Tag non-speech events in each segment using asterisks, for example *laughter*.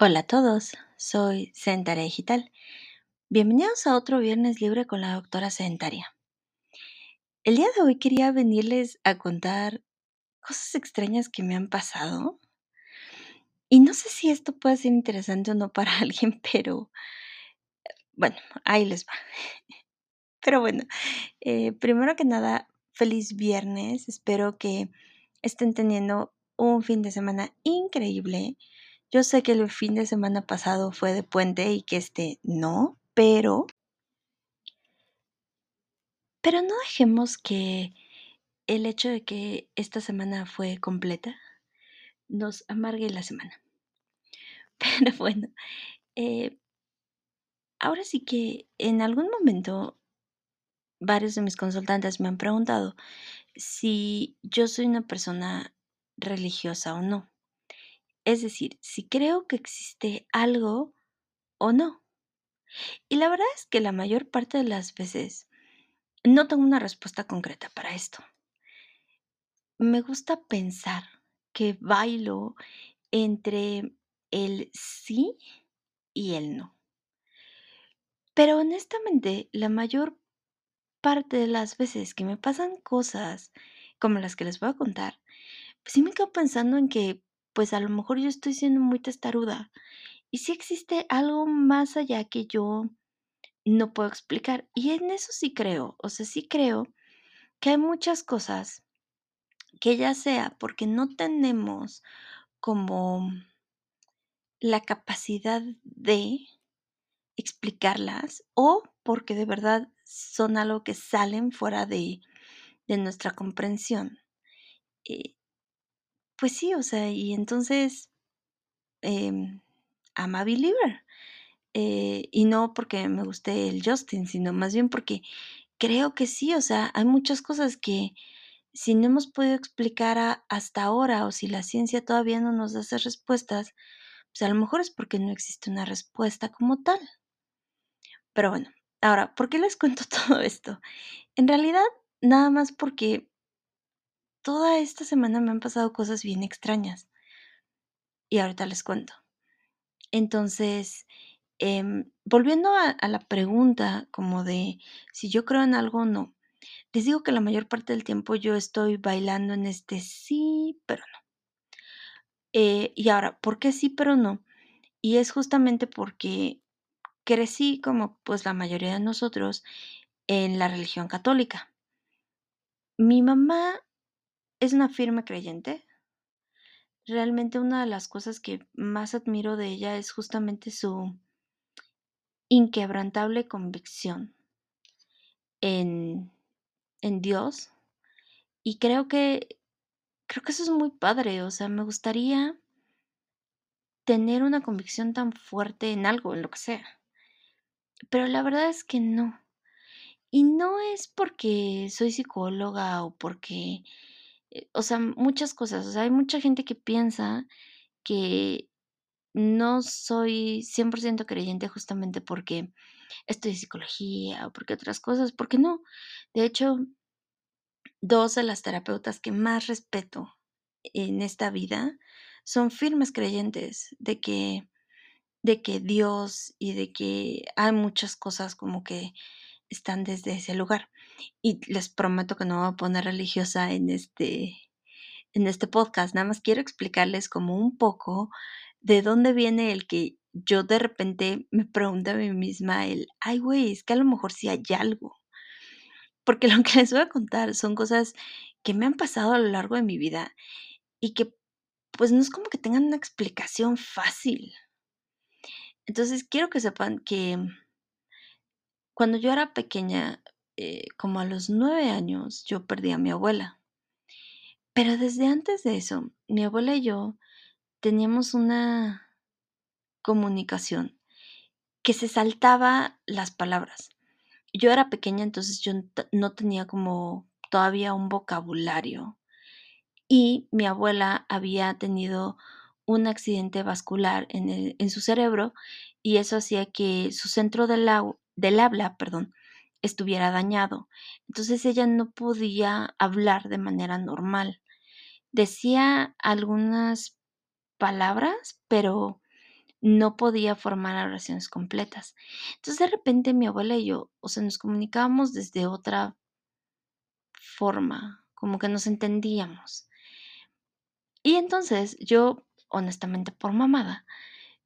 Hola a todos, soy Sedentaria Digital. Bienvenidos a otro viernes libre con la doctora Sedentaria. El día de hoy quería venirles a contar cosas extrañas que me han pasado. Y no sé si esto puede ser interesante o no para *laughs* alguien, pero bueno, ahí les va. Pero bueno, eh, primero que nada, feliz viernes. Espero que estén teniendo un fin de semana increíble. Yo sé que el fin de semana pasado fue de puente y que este no, pero... Pero no dejemos que el hecho de que esta semana fue completa nos amargue la semana. *laughs* Pero bueno, eh, ahora sí que en algún momento varios de mis consultantes me han preguntado si yo soy una persona religiosa o no. Es decir, si creo que existe algo o no. Y la verdad es que la mayor parte de las veces no tengo una respuesta concreta para esto. Me gusta pensar que bailo entre el sí y el no. Pero honestamente, la mayor parte de las veces que me pasan cosas como las que les voy a contar, pues sí me quedo pensando en que, pues a lo mejor yo estoy siendo muy testaruda y si existe algo más allá que yo no puedo explicar. Y en eso sí creo, o sea, sí creo que hay muchas cosas que ya sea porque no tenemos como la capacidad de explicarlas o porque de verdad son algo que salen fuera de, de nuestra comprensión. Eh, pues sí, o sea, y entonces, eh, I'm a believer. Eh, y no porque me guste el Justin, sino más bien porque creo que sí, o sea, hay muchas cosas que si no hemos podido explicar hasta ahora o si la ciencia todavía no nos da esas respuestas, pues a lo mejor es porque no existe una respuesta como tal. Pero bueno, ahora, ¿por qué les cuento *laughs* todo esto? En realidad, nada más porque toda esta semana me han pasado cosas bien extrañas y ahorita les cuento. Entonces, em, volviendo a, la pregunta como de si yo creo en algo o no, les digo que la mayor parte del tiempo yo estoy bailando en este sí, pero no. Eh, y ahora, ¿por qué sí, pero no? Y es justamente porque crecí como pues la mayoría de nosotros en la religión católica. Mi mamá es una firme creyente. Realmente una de las cosas que más admiro de ella es justamente su inquebrantable convicción en, en Dios. Y creo que creo que eso es muy padre. O sea, me gustaría tener una convicción tan fuerte en algo, en lo que sea. Pero la verdad es que no. Y no es porque soy psicóloga o porque, o sea, muchas cosas. O sea, hay mucha gente que piensa que no soy 100% creyente justamente porque estudié psicología o porque otras cosas, porque no. De hecho, dos de las terapeutas que más respeto en esta vida son firmes creyentes de que de que Dios y de que hay muchas cosas como que están desde ese lugar. Y les prometo que no voy a poner religiosa en este, en este podcast, nada más quiero explicarles como un poco de dónde viene el que yo de repente me pregunto a mí misma el, ay güey, es que a lo mejor sí hay algo. Porque *laughs* lo que les voy a contar son cosas que me han pasado a lo largo de mi vida y que pues no es como que tengan una explicación fácil. Entonces quiero que sepan que cuando yo era pequeña, eh, como a los nueve años, yo perdí a mi abuela. Pero desde antes de eso, mi abuela y yo teníamos una comunicación que se saltaba las palabras. Yo era pequeña, entonces yo no tenía como todavía un vocabulario. Y mi abuela había tenido un accidente vascular en, en su cerebro y eso hacía que su centro del, del habla, perdón, estuviera dañado. Entonces ella no podía hablar de manera normal. Decía algunas palabras, pero no podía formar oraciones completas. Entonces, de repente, mi abuela y yo, o sea, nos comunicábamos desde otra forma, como que nos entendíamos. Y entonces, yo, honestamente, por mamada,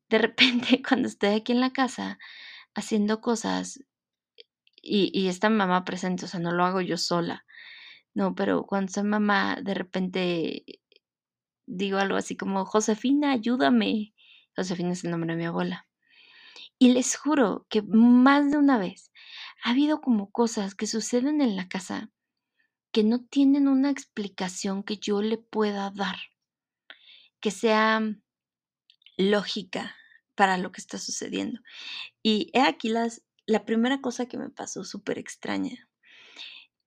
de repente, *laughs* cuando estoy aquí en la casa haciendo cosas y y está mamá presente, o sea, no lo hago yo sola, no, pero cuando soy mamá, de repente digo algo así como: "Josefina, ayúdame". Josefina es el nombre de mi abuela. Y les juro que más de una vez ha habido como cosas que suceden en la casa que no tienen una explicación que yo le pueda dar que sea lógica para lo que está sucediendo. Y he aquí las la primera cosa que me pasó superextraña.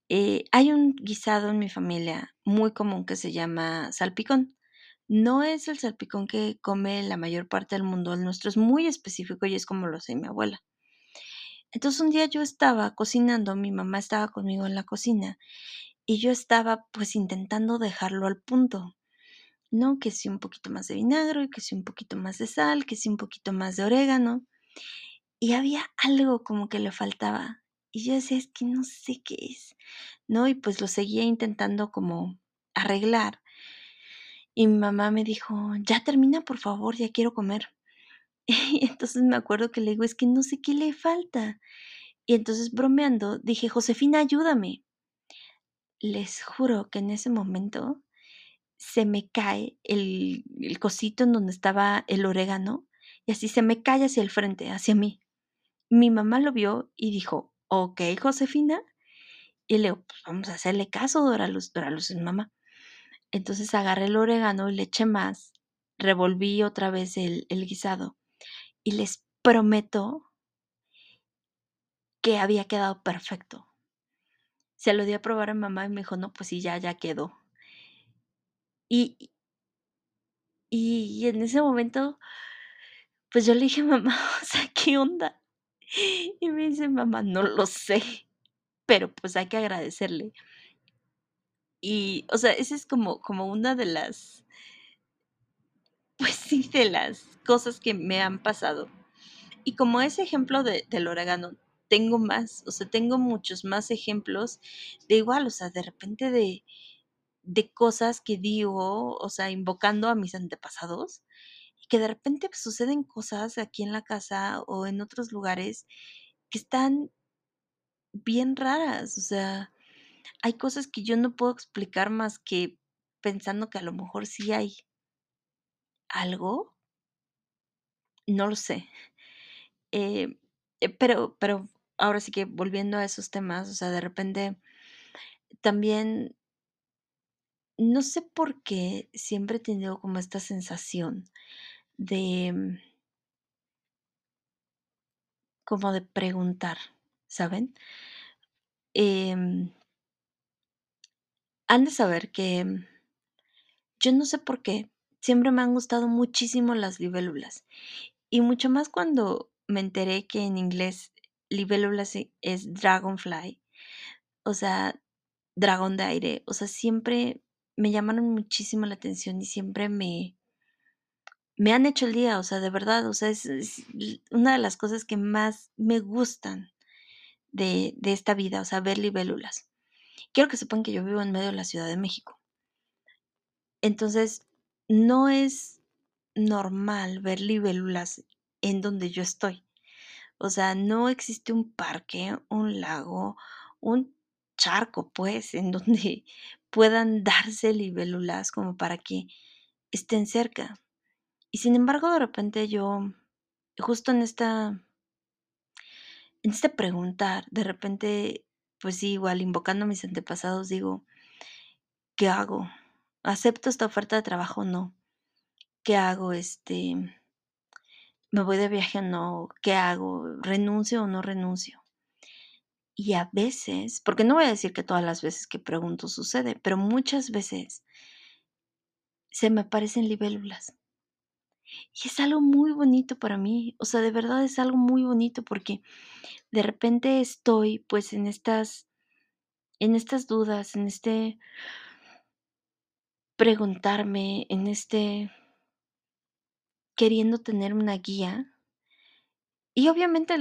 Eh, hay un guisado en mi familia muy común que se llama salpicón. No es el salpicón que come la mayor parte del mundo, el nuestro es muy específico y es como lo hace mi abuela. Entonces, un día yo estaba cocinando, mi mamá estaba conmigo en la cocina y yo estaba, pues, intentando dejarlo al punto, ¿no? Que si un poquito más de vinagre, que si un poquito más de sal, que si un poquito más de orégano. Y había algo como que le faltaba. Y yo decía: "Es que no sé qué es", ¿no? Y pues lo seguía intentando como arreglar. Y mi mamá me dijo: "Ya termina, por favor, ya quiero comer". *laughs* Y entonces me acuerdo que le digo: "Es que no sé qué le falta". Y entonces bromeando dije: "Josefina, ayúdame". Les juro que en ese momento se me cae el el cosito en donde estaba el orégano, y así se me cae hacia el frente, hacia mí. Mi mamá lo vio y dijo: "Okey, Josefina". Y le digo: "Pues vamos a hacerle caso, Dora Luz, Dora es mamá". Entonces agarré el orégano y le eché más, revolví otra vez el el guisado, y les prometo que había quedado perfecto. Se lo di a probar a mamá y me dijo: "No, pues sí, ya ya quedó". Y y y en ese momento pues yo le dije: "Mamá, *laughs* o sea, ¿qué onda?". Y me dice mamá: "No lo sé, pero, pues, hay que agradecerle". Y, o sea, esa es como como una de las pues sí, de las cosas que me han pasado. Y como ese ejemplo de del orégano, tengo más, o sea, tengo muchos más ejemplos de igual, o sea, de repente de de cosas que digo, o sea, invocando a mis antepasados, que de repente, suceden cosas aquí en la casa o en otros lugares que están bien raras, o sea, hay cosas que yo no puedo explicar más que pensando que a lo mejor sí hay algo. No lo sé. Eh, eh, pero pero ahora sí que volviendo a esos temas, o sea, de repente también no sé por qué siempre he tenido como esta sensación de mm como de preguntar, ¿saben? Em han de saber que, mm, yo no sé por qué, siempre me han gustado muchísimo las libélulas, y mucho más cuando me enteré que en inglés libélula es dragonfly, o sea, dragón de aire, o sea, siempre me llamaron muchísimo la atención y siempre me me han hecho el día, o sea, de verdad, o sea, es una de las cosas que más me gustan de de esta vida, o sea, ver libélulas. Quiero que sepan que yo vivo en medio de la Ciudad de México. Entonces, no es normal ver libélulas en donde yo estoy. O sea, no existe un parque, un lago, un charco, pues, en *laughs* donde puedan darse libélulas como para que estén cerca. Y sin embargo, de repente yo, justo en esta en este preguntar, de repente, pues sí, igual invocando a mis antepasados, digo ¿qué hago? ¿Acepto esta oferta de trabajo o no? ¿Qué hago? Este ¿me voy de viaje o no? ¿Qué hago? ¿Renuncio o no renuncio? Y a veces, porque no voy a decir que todas las veces que pregunto sucede, pero muchas veces se me aparecen libélulas. Y es algo muy bonito para mí, o sea, de verdad es algo muy bonito, porque de repente estoy, pues, en estas en estas dudas, en este preguntarme, en este queriendo tener una guía. Y obviamente,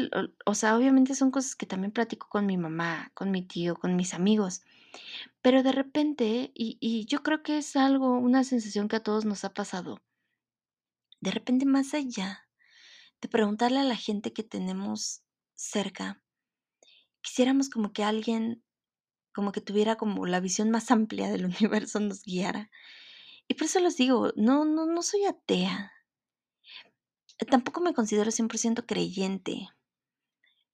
o sea, obviamente son cosas que también platico con mi mamá, con mi tío, con mis amigos. Pero de repente, y, y yo creo que es algo, una sensación que a todos nos ha pasado. De repente, más allá de preguntarle a la gente que tenemos cerca, quisiéramos como que alguien, como que tuviera como la visión más amplia del *laughs* universo nos guiara. Y por eso les digo, no, no, no soy atea. Tampoco me considero 100% creyente.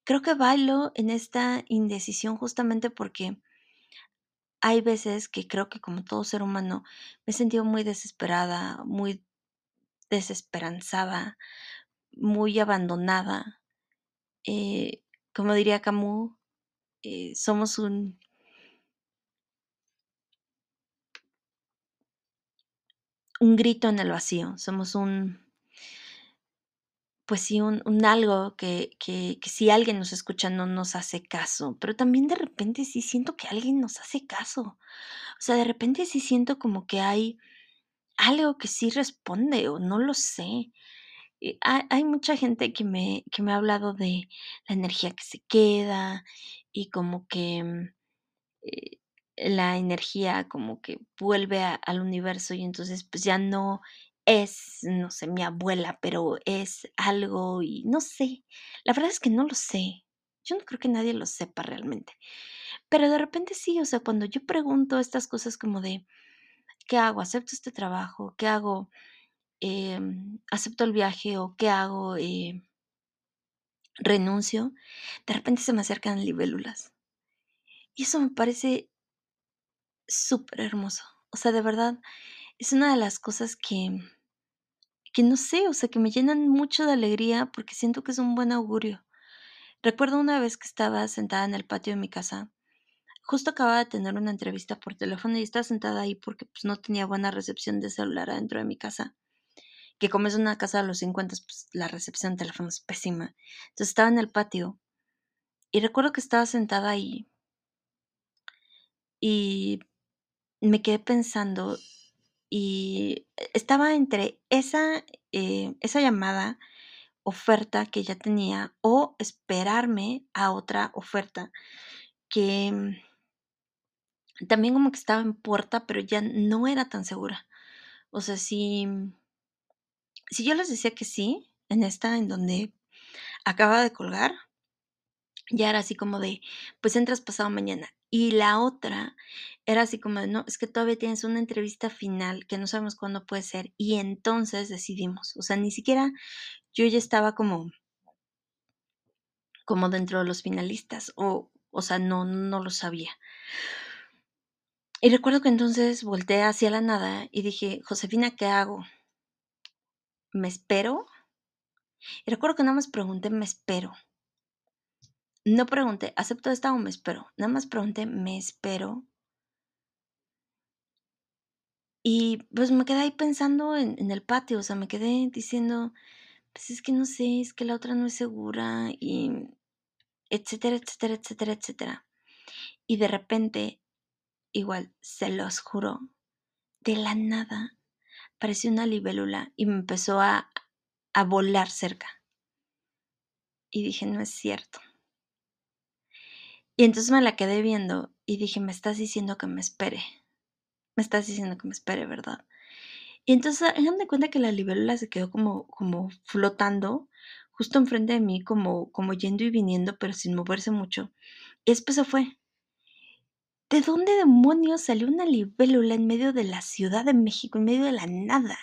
Creo que bailo en esta indecisión justamente porque hay veces que creo que como todo ser humano me he sentido muy desesperada, muy desesperanzada, muy abandonada. Eh, como diría Camus, eh, somos un un grito en el vacío, somos un pues sí, un, algo que, que, que si alguien nos escucha no nos hace caso, pero también de repente sí siento que alguien nos hace caso. O sea, de repente sí siento como que hay algo que sí responde o no lo sé. Eh, hay, mucha gente que me, que me ha hablado de la energía que se queda y como que mm, eh, la energía como que vuelve al universo y entonces pues ya no es, no sé, mi abuela, pero es algo y no sé. La verdad es que no lo sé. Yo no creo que nadie lo sepa realmente. Pero de repente sí, o sea, cuando yo pregunto estas cosas como de, ¿qué hago? ¿Acepto este trabajo? ¿Qué hago? Em, ¿acepto el viaje o qué hago? Eh, ¿renuncio? De repente se me acercan libélulas. Y eso me parece súper hermoso. O sea, de verdad, es una de las cosas que, que no sé, o sea, que me llenan mucho de alegría porque siento que es un buen augurio. Recuerdo una vez que estaba sentada en el patio de mi casa, justo acababa de tener una entrevista por teléfono y estaba sentada ahí porque pues, no tenía buena recepción de celular adentro de mi casa. Que como es una casa de los 50, pues la recepción de teléfono es pésima. Entonces estaba en el patio y recuerdo que estaba sentada ahí y me quedé pensando y estaba entre esa, eh, esa llamada, oferta que ya tenía o esperarme a otra oferta que mm, también como que estaba en puerta, pero ya no era tan segura. O sea, si, si yo les decía que sí, en esta en donde acaba de colgar, ya era así como de, pues entras pasado mañana. Y la otra era así como de, no, es que todavía tienes una entrevista final que no sabemos cuándo puede ser. Y entonces decidimos. O sea, ni siquiera yo ya estaba como, como dentro de los finalistas. O, o sea, no, no lo sabía. Y recuerdo que entonces volteé hacia la nada y dije, Josefina, ¿qué hago? ¿Me espero? Y recuerdo que nada más pregunté, ¿me espero? No pregunté, ¿acepto esta o me espero? Nada más pregunté, ¿me espero? Y pues me quedé ahí pensando en, en el patio, o sea, me quedé diciendo, pues es que no sé, es que la otra no es segura y etcétera, etcétera, etcétera, etcétera. Y de repente, igual, se los juro, de la nada, apareció una libélula y me empezó a, a volar cerca. Y dije, no es cierto. Y entonces me la quedé viendo y dije, me estás diciendo que me espere. Me estás diciendo que me espere, ¿verdad? Y entonces hagan de cuenta que la libélula se quedó como, como flotando justo enfrente de mí, como, como yendo y viniendo, pero sin moverse mucho. Y después se fue. ¿De dónde demonios salió una libélula en medio de la Ciudad de México, en medio de la nada?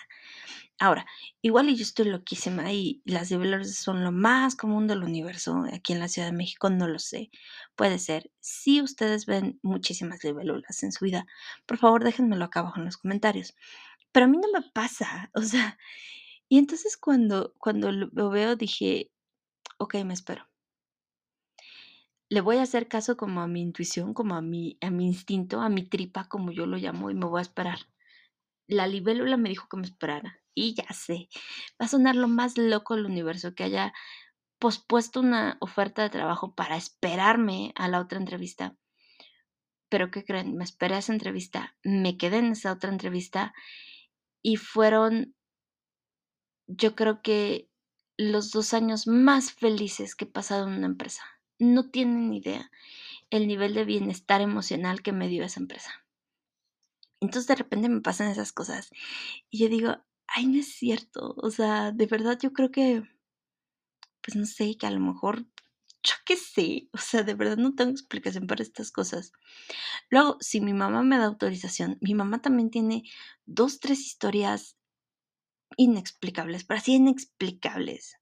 Ahora, igual yo estoy loquísima y las libélulas son lo más común del universo aquí en la Ciudad de México, no lo sé. Puede ser. Si ustedes ven muchísimas libélulas en su vida, por favor déjenmelo acá abajo en los comentarios. Pero a mí no me pasa, *laughs* o sea, y entonces cuando, cuando lo veo dije, ok, me espero. Le voy a hacer caso como a mi intuición, como a mi, a mi instinto, a mi tripa, como yo lo llamo, y me voy a esperar. La libélula me dijo que me esperara. Y ya sé, va a sonar lo más loco del universo que haya pospuesto una oferta de trabajo para esperarme a la otra entrevista. Pero ¿qué creen? Me esperé a esa entrevista, me quedé en esa otra entrevista y fueron yo creo que los 2 años más felices que he pasado en una empresa. No tienen idea el nivel de bienestar emocional que me dio esa empresa. Entonces, de repente me pasan esas cosas y yo digo: "Ay, no es cierto". O sea, de verdad yo creo que pues no sé, que a lo mejor, yo qué sé, o sea, de verdad no tengo explicación para estas cosas. Luego, si mi mamá me da autorización, mi mamá también tiene 2, 3 historias inexplicables, pero así inexplicables,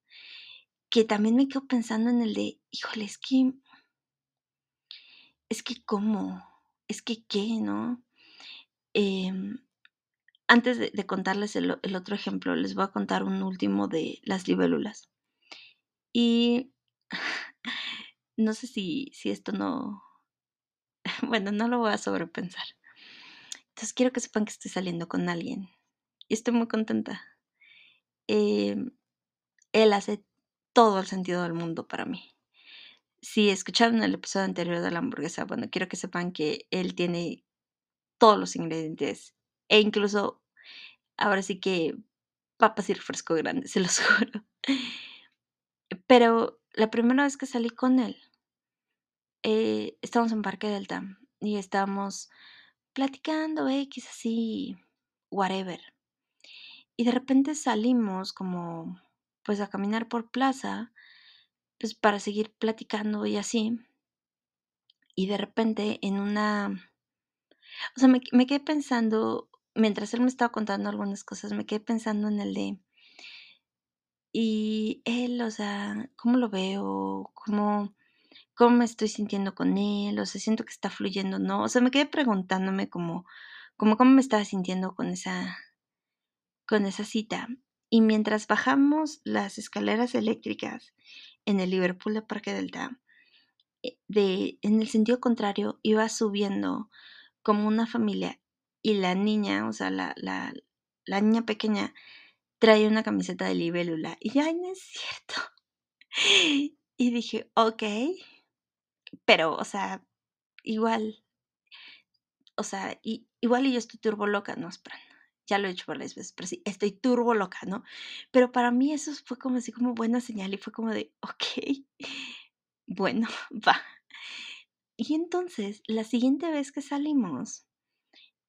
que también me quedo pensando en el de, híjole, es que es que, ¿cómo? Es que, ¿qué? ¿No? Em, antes de contarles el otro ejemplo, les voy a contar un último de las libélulas. Y *laughs* no sé si si esto no *laughs* bueno, no lo voy a sobrepensar. Entonces, quiero que sepan que estoy saliendo con alguien, y estoy muy contenta. Em, él hace todo el sentido del mundo para mí. Si escucharon el episodio anterior de la hamburguesa, bueno, quiero que sepan que él tiene todos los ingredientes, e incluso, ahora sí que papas y refresco grande, *laughs* se los juro. Pero la primera vez que salí con él eh, estábamos en Parque Delta y estábamos platicando, equis, así, whatever. Y de repente salimos como, pues, a caminar por plaza, pues, para seguir platicando y así. Y de repente en una o sea, me me quedé pensando, mientras él me estaba contando algunas cosas, me quedé pensando en el de y él, o sea, ¿cómo lo veo? ¿Cómo cómo me estoy sintiendo con él? O sea, siento que está fluyendo, ¿no? O sea, me quedé preguntándome como como cómo me estaba sintiendo con esa con esa cita. Y mientras bajamos las escaleras eléctricas en el Liverpool de Parque Delta, eh, de en el sentido contrario iba subiendo como una familia, y la niña, o sea, la la niña pequeña traía una camiseta de libélula, y yo: "Ay, no es cierto". *laughs* Y dije: "Okey". Pero, o sea, igual o sea, i igual y yo estoy turbo loca, no, espera, ya lo he dicho varias veces, pero sí, estoy turbo loca, ¿no? Pero para mí eso fue como así como buena señal, y fue como de: "Okey, *laughs* bueno, *laughs* va". Y entonces, la siguiente vez que salimos,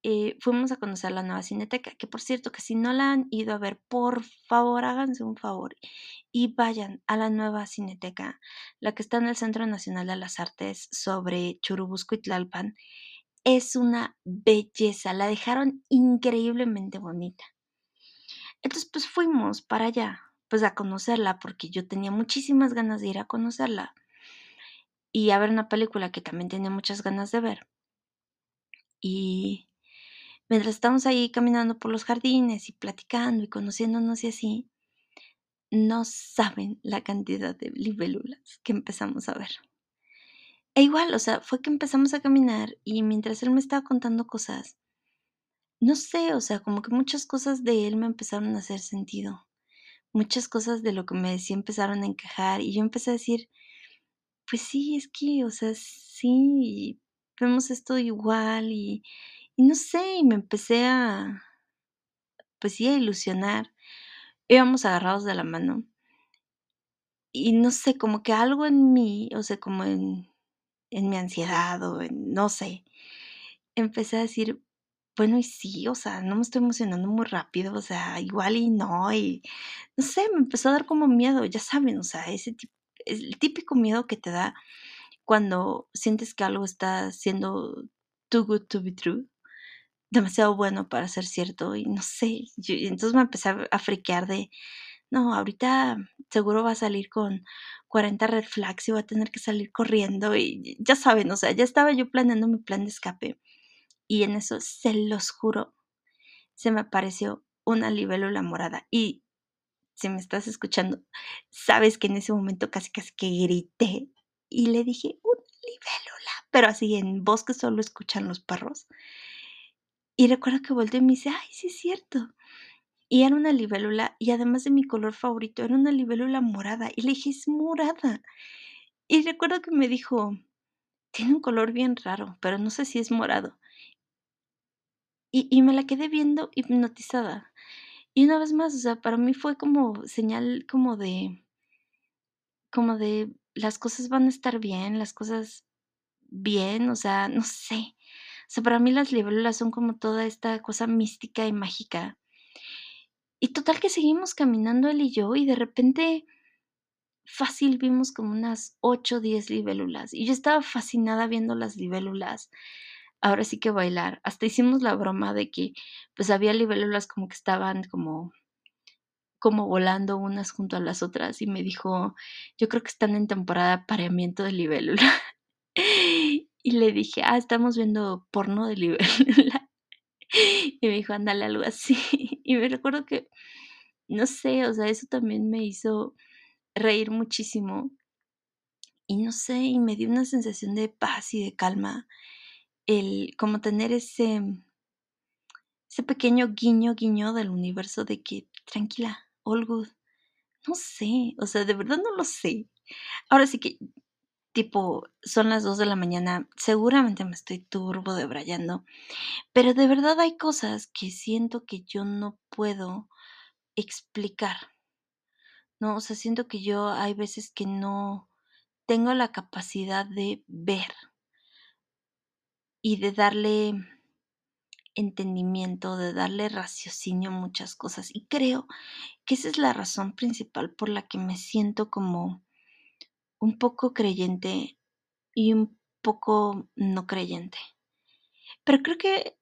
eh, fuimos a conocer la nueva Cineteca, que por cierto, que si no la han ido a ver, por favor, háganse un favor y vayan a la nueva Cineteca, la que está en el Centro Nacional de las Artes sobre Churubusco y Tlalpan. Es una belleza, la dejaron increíblemente bonita. Entonces, pues fuimos para allá, pues a conocerla, porque yo tenía muchísimas ganas de ir a conocerla. Y a ver una película que también tenía muchas ganas de ver. Y mientras estábamos ahí caminando por los jardines y platicando y conociéndonos y así no saben la cantidad de libélulas que empezamos a ver. E igual, o sea, fue que empezamos a caminar y mientras él me estaba contando cosas no sé, o sea, como que muchas cosas de él me empezaron a hacer sentido. Muchas cosas de lo que me decía empezaron a encajar, y yo empecé a decir: "Pues sí, es que, o sea, sí, vemos esto igual", y no sé, y me empecé a pues sí, a ilusionar. Íbamos agarrados de la mano y no sé, como que algo en mí, o sea, como en en mi ansiedad o en no sé, empecé a decir: "Bueno, y sí, o sea, no me estoy emocionando muy rápido, o sea, igual y no", y no sé, me empezó a dar como miedo, ya saben, o sea, ese tip el típico miedo que te da cuando sientes que algo está siendo too good to be true, demasiado bueno para ser cierto, y no sé, entonces me empecé a a friquear de: "No, ahorita seguro va a salir con 40 red flags y voy a tener que salir corriendo", y ya saben, o sea, ya estaba yo planeando mi plan de escape. Y en eso, se los juro, se me apareció una libélula morada, y si me estás escuchando, sabes que en ese momento casi, casi que grité, y le dije: "Una libélula", pero así en voz que solo escuchan los perros. Y recuerdo que volteó y me dice: "Ay, sí es cierto". Y era una libélula, y además de mi color favorito, era una libélula morada, y le dije: "Es morada". Y recuerdo que me dijo: "Tiene un color bien raro, pero no sé si es morado". Y y me la quedé viendo hipnotizada. Y una vez más, o sea, para mí fue como señal como de como de las cosas van a estar bien, las cosas bien, o sea, no sé. O sea, para mí las libélulas son como toda esta cosa mística y mágica. Y total que seguimos caminando él y yo, y de repente fácil vimos como unas 8 o 10 libélulas, y yo estaba fascinada viendo las libélulas. Ahora sí que bailar. Hasta hicimos la broma de que, pues, había libélulas como que estaban como como volando unas junto a las otras, y me dijo: "Yo creo que están en temporada de apareamiento de libélula". *laughs* Y le dije: "Ah, estamos viendo porno de libélula". *laughs* Y me dijo: "Ándale, algo así". Y me recuerdo que, no sé, o sea, eso también me hizo reír muchísimo. Y no sé, y me dio una sensación de paz y de calma, el como tener ese ese pequeño guiño, guiño del universo de que tranquila, all good. No sé, o sea, de verdad no lo sé. Ahora sí que, tipo, son las 2 de la mañana, seguramente me estoy turbo debrayando, pero de verdad hay cosas que siento que yo no puedo explicar. No, o sea, siento que yo hay veces que no tengo la capacidad de ver y de darle entendimiento, de darle raciocinio a muchas cosas. Y creo que esa es la razón principal por la que me siento como un poco creyente y un poco no creyente. Pero creo que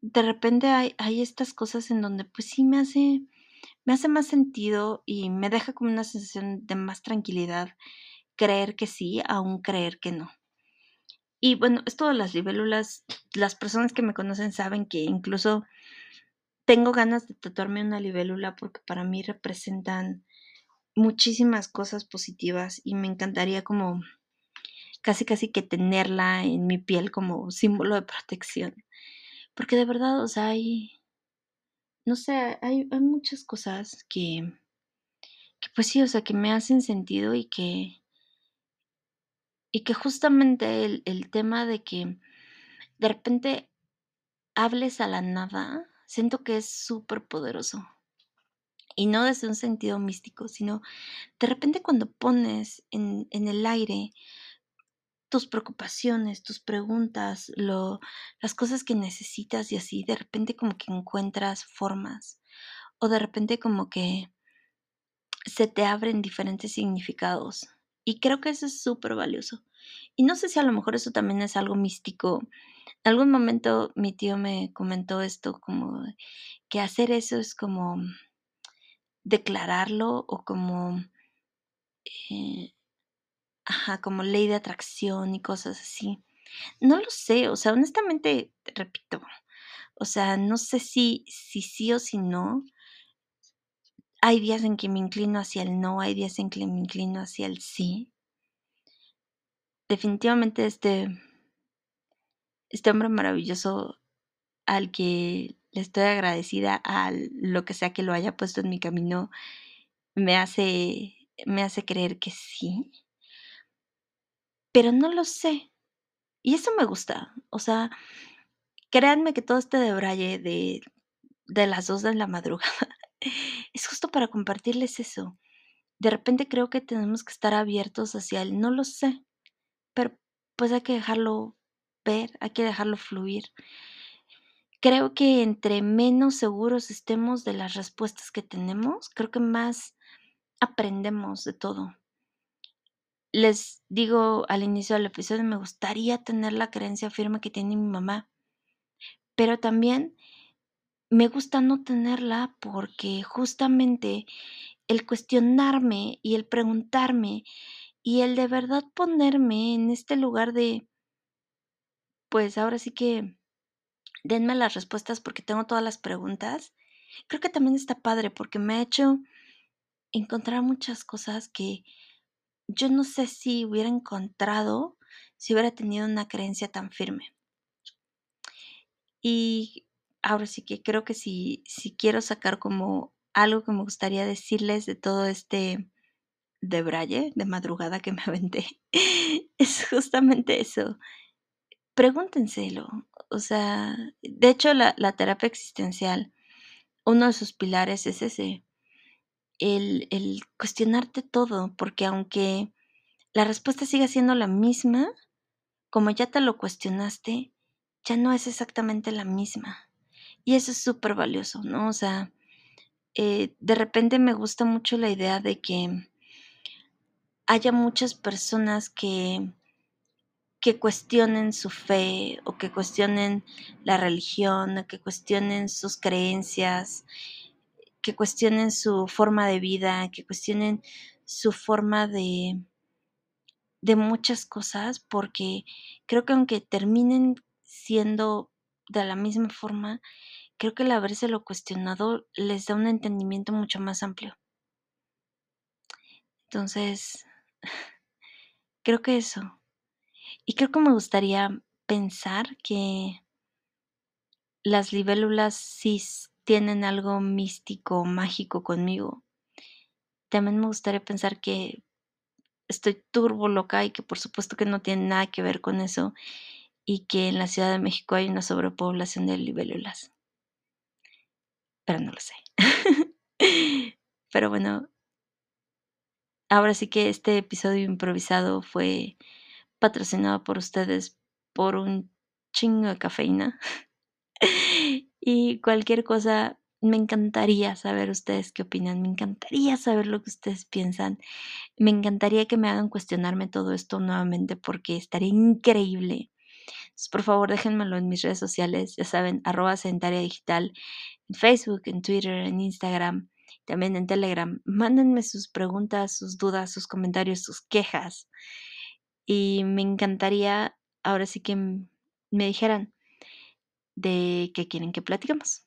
de repente hay, estas cosas en donde pues sí me hace, me hace más sentido y me deja como una sensación de más tranquilidad creer que sí, aún creer que no. Y bueno, esto de las libélulas, las personas que me conocen saben que incluso tengo ganas de tatuarme una libélula porque para mí representan muchísimas cosas positivas y me encantaría como casi casi que tenerla en mi piel como símbolo de protección. Porque de verdad, o sea, hay, no sé, hay, hay muchas cosas que, que pues sí, o sea, que me hacen sentido y que, y que justamente el, el tema de que de repente hables a la nada, siento que es súper poderoso. Y no desde un sentido místico, sino de repente cuando pones en, en el aire tus preocupaciones, tus preguntas, lo, las cosas que necesitas y así, de repente como que encuentras formas o de repente como que se te abren diferentes significados. Y creo que eso es súper valioso. Y no sé si a lo mejor eso también es algo místico. En algún momento mi tío me comentó esto, como que hacer eso es como declararlo o como, eh, ajá, como ley de atracción y cosas así. No lo sé, o sea, honestamente, repito, o sea, no sé si, si sí o si no. Hay días en que me inclino hacia el no, hay días en que me inclino hacia el sí. Definitivamente este, este hombre maravilloso al que le estoy agradecida a lo que sea que lo haya puesto en mi camino, me hace, me hace creer que sí. Pero no lo sé. Y eso me gusta. O sea, créanme que todo este debraye de, de las dos de la madrugada *laughs* es justo para compartirles eso. De repente creo que tenemos que estar abiertos hacia él. No lo sé. Pero pues hay que dejarlo ver, hay que dejarlo fluir. Creo que entre menos seguros estemos de las respuestas que tenemos, creo que más aprendemos de todo. Les digo al inicio del episodio, me gustaría tener la creencia firme que tiene mi mamá, pero también me gusta no tenerla porque justamente el cuestionarme y el preguntarme y el de verdad ponerme en este lugar de, pues ahora sí que denme las respuestas porque tengo todas las preguntas, creo que también está padre porque me ha hecho encontrar muchas cosas que yo no sé si hubiera encontrado si hubiera tenido una creencia tan firme. Y ahora sí que creo que si, si quiero sacar como algo que me gustaría decirles de todo este de braille, de madrugada que me *laughs* aventé, es justamente eso. Pregúntenselo. O sea, de hecho la, la terapia existencial uno de sus pilares es ese, el, el cuestionarte todo, porque aunque la respuesta siga siendo la misma, como ya te lo cuestionaste, ya no es exactamente la misma. Y eso es súper valioso, ¿no? O sea, eh, de repente me gusta mucho la idea de que haya muchas personas que, que cuestionen su fe o que cuestionen la religión o que cuestionen sus creencias, que cuestionen su forma de vida, que cuestionen su forma de, de muchas cosas, porque creo que aunque terminen siendo de la misma forma, creo que el habérselo cuestionado les da un entendimiento mucho más amplio. Entonces, *laughs* creo que eso. Y creo que me gustaría pensar que las libélulas sí tienen algo místico, mágico conmigo. También me gustaría pensar que estoy turbo loca y que por supuesto que no tiene nada que ver con eso y que en la Ciudad de México hay una sobrepoblación de libélulas. Pero no lo sé. *laughs* Pero bueno, ahora sí que este episodio improvisado fue patrocinado por ustedes por un chingo de cafeína. *laughs* y cualquier cosa, me encantaría saber ustedes qué opinan, me encantaría saber lo que ustedes piensan, me encantaría que me hagan cuestionarme todo esto nuevamente porque estaría increíble. Entonces, por favor, déjenmelo en mis redes sociales, ya saben, arroba sedentaria digital, en Facebook, en Twitter, en Instagram, también en Telegram. Mándenme sus preguntas, sus dudas, sus comentarios, sus quejas. Y me encantaría ahora sí que me dijeran de qué quieren que platicamos.